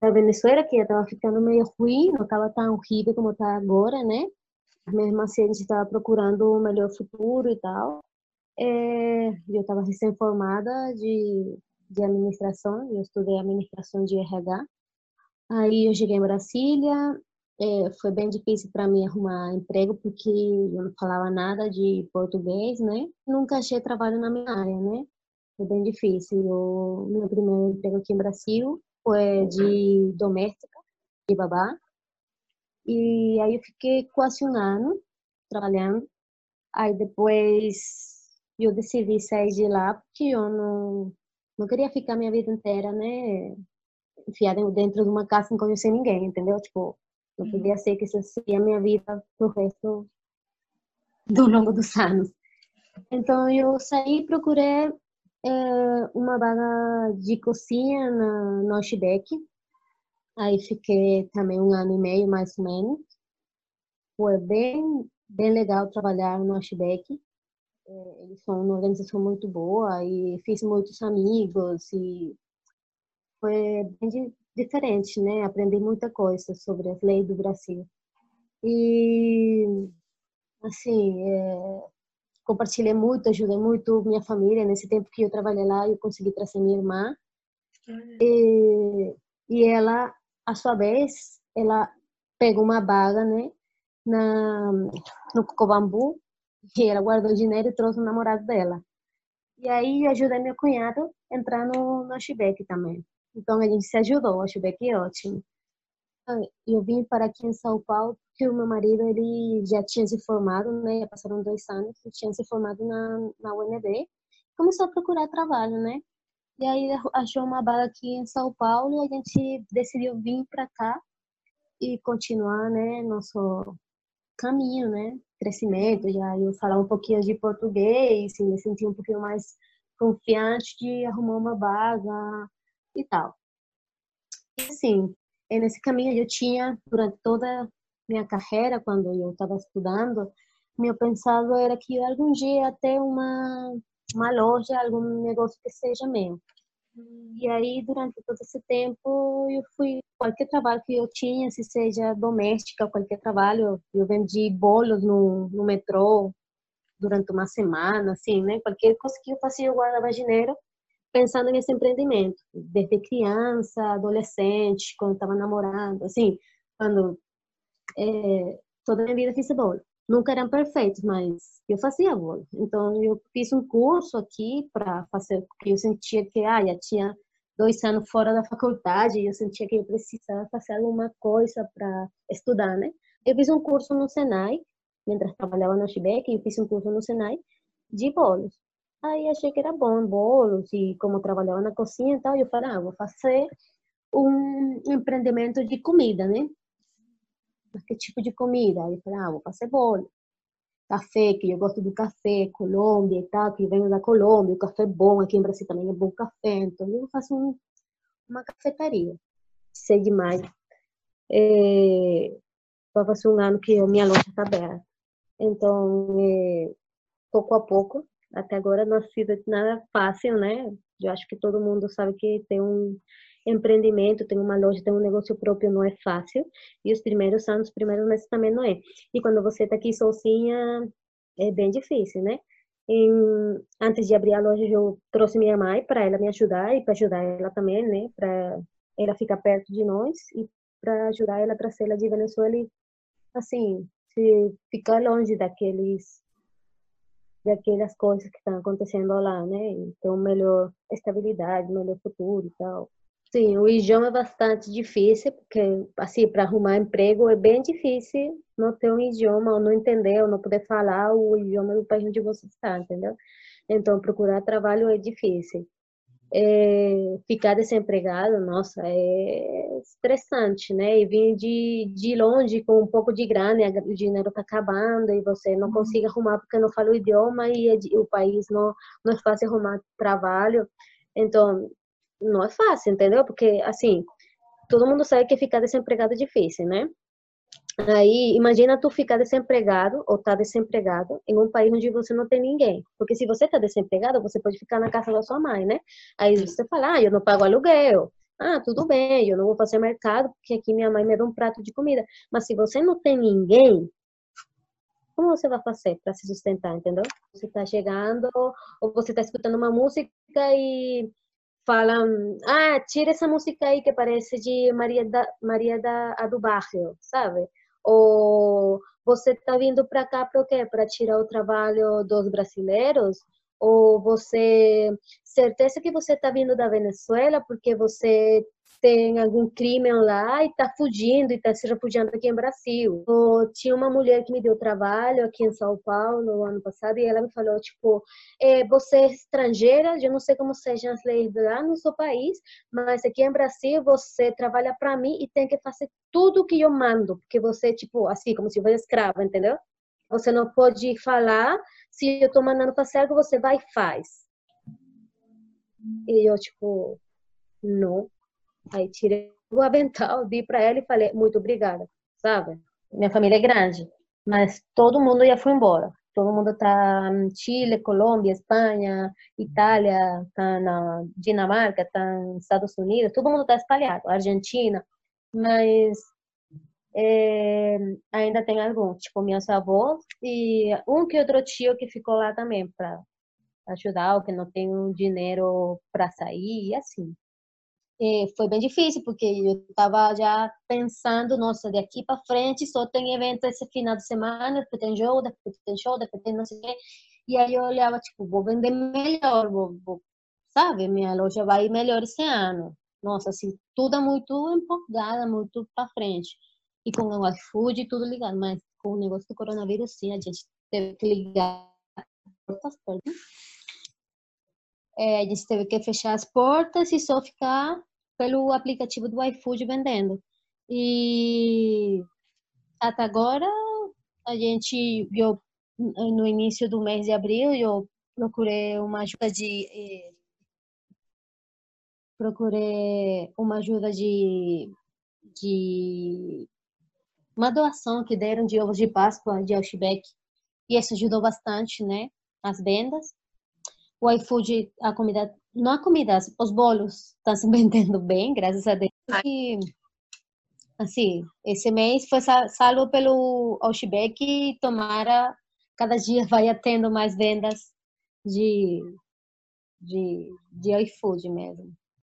da Venezuela, que estava ficando meio ruim, não estava tão horrível como está agora, né? Mesmo assim, a gente estava procurando um melhor futuro e tal. É, eu estava recém-formada de, de administração, eu estudei administração de RH. Aí eu cheguei em Brasília, é, foi bem difícil para mim arrumar emprego porque eu não falava nada de português, né? Nunca achei trabalho na minha área, né? Foi bem difícil. O meu primeiro emprego aqui em Brasil de doméstica, de babá. E aí eu fiquei quase um ano trabalhando. Aí depois eu decidi sair de lá porque eu não, não queria ficar minha vida inteira, né? Enfiada dentro de uma casa sem conhecer ninguém, entendeu? Tipo, não podia ser que isso seria a minha vida pro resto do longo dos anos. Então eu saí e procurei é, uma vaga de cozinha na, no. Aí fiquei também um ano e meio, mais ou menos. Foi bem, bem legal trabalhar no Outback. É, eles são uma organização muito boa e fiz muitos amigos e foi bem diferente, né? Aprendi muita coisa sobre as leis do Brasil. E, assim, é, compartilhei muito, ajudei muito minha família. Nesse tempo que eu trabalhei lá, eu consegui trazer minha irmã. E, e ela, a sua vez, ela pegou uma vaga, né? Na, no Cocobambu, e ela guardou dinheiro e trouxe o namorado dela. E aí eu ajudei meu cunhado a entrar no, no Chibek também. Então a gente se ajudou, acho que é ótimo. Eu vim para aqui em São Paulo porque o meu marido ele já tinha se formado, né? Já passaram dois anos, tinha se formado na, na UNB. Começou a procurar trabalho, né? E aí achou uma vaga aqui em São Paulo e a gente decidiu vir para cá e continuar, né? Nosso caminho, né? Crescimento, já eu falar um pouquinho de português, e me sentir um pouquinho mais confiante de arrumar uma vaga e tal. E assim, nesse caminho eu tinha, durante toda minha carreira, quando eu estava estudando, meu pensado era que algum dia ia ter uma, uma loja, algum negócio que seja meu. E aí, durante todo esse tempo, eu fui, qualquer trabalho que eu tinha, se seja doméstica, qualquer trabalho, eu vendi bolos no, no metrô durante uma semana, assim, né? Qualquer coisa que eu fazia, eu guardava dinheiro pensando nesse empreendimento, desde criança, adolescente, quando estava namorando, assim, quando é, toda a minha vida fiz bolo. Nunca eram perfeitos, mas eu fazia bolo. Então eu fiz um curso aqui para fazer, porque eu sentia que ah, já tinha dois anos fora da faculdade e eu sentia que eu precisava fazer alguma coisa para estudar, né? Eu fiz um curso no Senai, mientras trabalhava no Chibec, eu fiz um curso no Senai de bolos. Aí achei que era bom, bolos, e como trabalhava na cozinha e tal, eu falei, ah, vou fazer um empreendimento de comida, né? Que tipo de comida? Aí eu falei, ah, vou fazer bolo. Café, que eu gosto do café, Colômbia e tal, que venho da Colômbia, o café é bom, aqui em Brasil também é bom café, então eu faço um, uma cafetaria. Sei demais. É, vai fazer um ano que a minha loja está aberta. Então, é, pouco a pouco, até agora não ha sido nada fácil, né? Eu acho que todo mundo sabe que tem um empreendimento, tem uma loja, tem um negócio próprio, não é fácil. E os primeiros anos, os primeiros meses também não é. E quando você está aqui sozinha, é bem difícil, né? Em, antes de abrir a loja, eu trouxe minha mãe para ela me ajudar e para ajudar ela também, né? Para ela ficar perto de nós e para ajudar ela a trazer ela de Venezuela e, assim, ficar longe daqueles daquelas coisas que estão acontecendo lá, né? Então, melhor estabilidade, melhor futuro e tal. Sim, o idioma é bastante difícil, porque, assim, para arrumar emprego é bem difícil não ter um idioma, ou não entender, ou não poder falar o idioma do país onde você está, entendeu? Então, procurar trabalho é difícil. É, ficar desempregado, nossa, é estressante, né? E vir de, de longe com um pouco de grana, e o dinheiro está acabando e você não uhum. consegue arrumar porque não fala o idioma e é o país não, não é fácil arrumar trabalho. Então, não é fácil, entendeu? Porque, assim, todo mundo sabe que ficar desempregado é difícil, né? Aí, imagina tu ficar desempregado ou tá desempregado em um país onde você não tem ninguém. Porque se você tá desempregado, você pode ficar na casa da sua mãe, né? Aí você fala, ah, eu não pago aluguel, ah, tudo bem, eu não vou fazer mercado porque aqui minha mãe me dá um prato de comida. Mas se você não tem ninguém, como você vai fazer para se sustentar, entendeu? Você está chegando ou você está escutando uma música e falam, ah, tira essa música aí que parece de Maria da Maria da do Barrio, sabe? Ou você está vindo para cá para quê? Para tirar o trabalho dos brasileiros? Ou você certeza que você está vindo da Venezuela porque você tem algum crime lá e está fugindo e está se refugiando aqui em Brasil. Ou tinha uma mulher que me deu trabalho aqui em São Paulo no ano passado e ela me falou tipo, é, você é estrangeira, eu não sei como sejam as leis lá no seu país, mas aqui em Brasil você trabalha para mim e tem que fazer tudo que eu mando, porque você tipo assim como se fosse escrava, entendeu? Você não pode falar se eu estou mandando fazer algo, você vai e faz. E eu, tipo, não. Aí tirei o avental, dei para ela e falei, muito obrigada, sabe? Minha família é grande, mas todo mundo já foi embora. Todo mundo tá em Chile, Colômbia, Espanha, Itália, tá na Dinamarca, tá nos Estados Unidos, todo mundo tá espalhado, Argentina, mas é, ainda tem alguns, tipo meus avós e um que outro tio que ficou lá também para ajudar, ou que não tem dinheiro para sair, e assim. E foi bem difícil, porque eu estava já pensando, nossa, daqui para frente só tem evento esse final de semana, depois tem jogo, depois tem show, depois tem não sei o quê. E aí eu olhava, tipo, vou vender melhor, vou, vou, sabe? Minha loja vai melhor esse ano. Nossa, assim, tudo é muito empolgada, muito para frente. E com o iFood tudo ligado, mas com o negócio do coronavírus, sim, a gente teve que ligar portas, é, a gente teve que fechar as portas e só ficar pelo aplicativo do iFood vendendo. E até agora, a gente, eu, no início do mês de abril, eu procurei uma ajuda de. Procurei uma ajuda de, de uma doação que deram de ovos de Páscoa de Outback. E isso ajudou bastante, né? As vendas o iFood, a comida, não a comida, os bolos estão se vendendo bem, graças a Deus. E, assim, esse mês foi salvo pelo Outback e tomara cada dia vai tendo mais vendas de, de, de iFood mesmo.